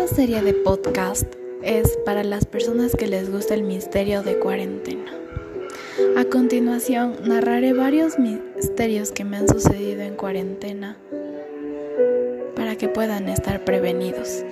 Esta serie de podcast es para las personas que les gusta el misterio de cuarentena. A continuación, narraré varios misterios que me han sucedido en cuarentena para que puedan estar prevenidos.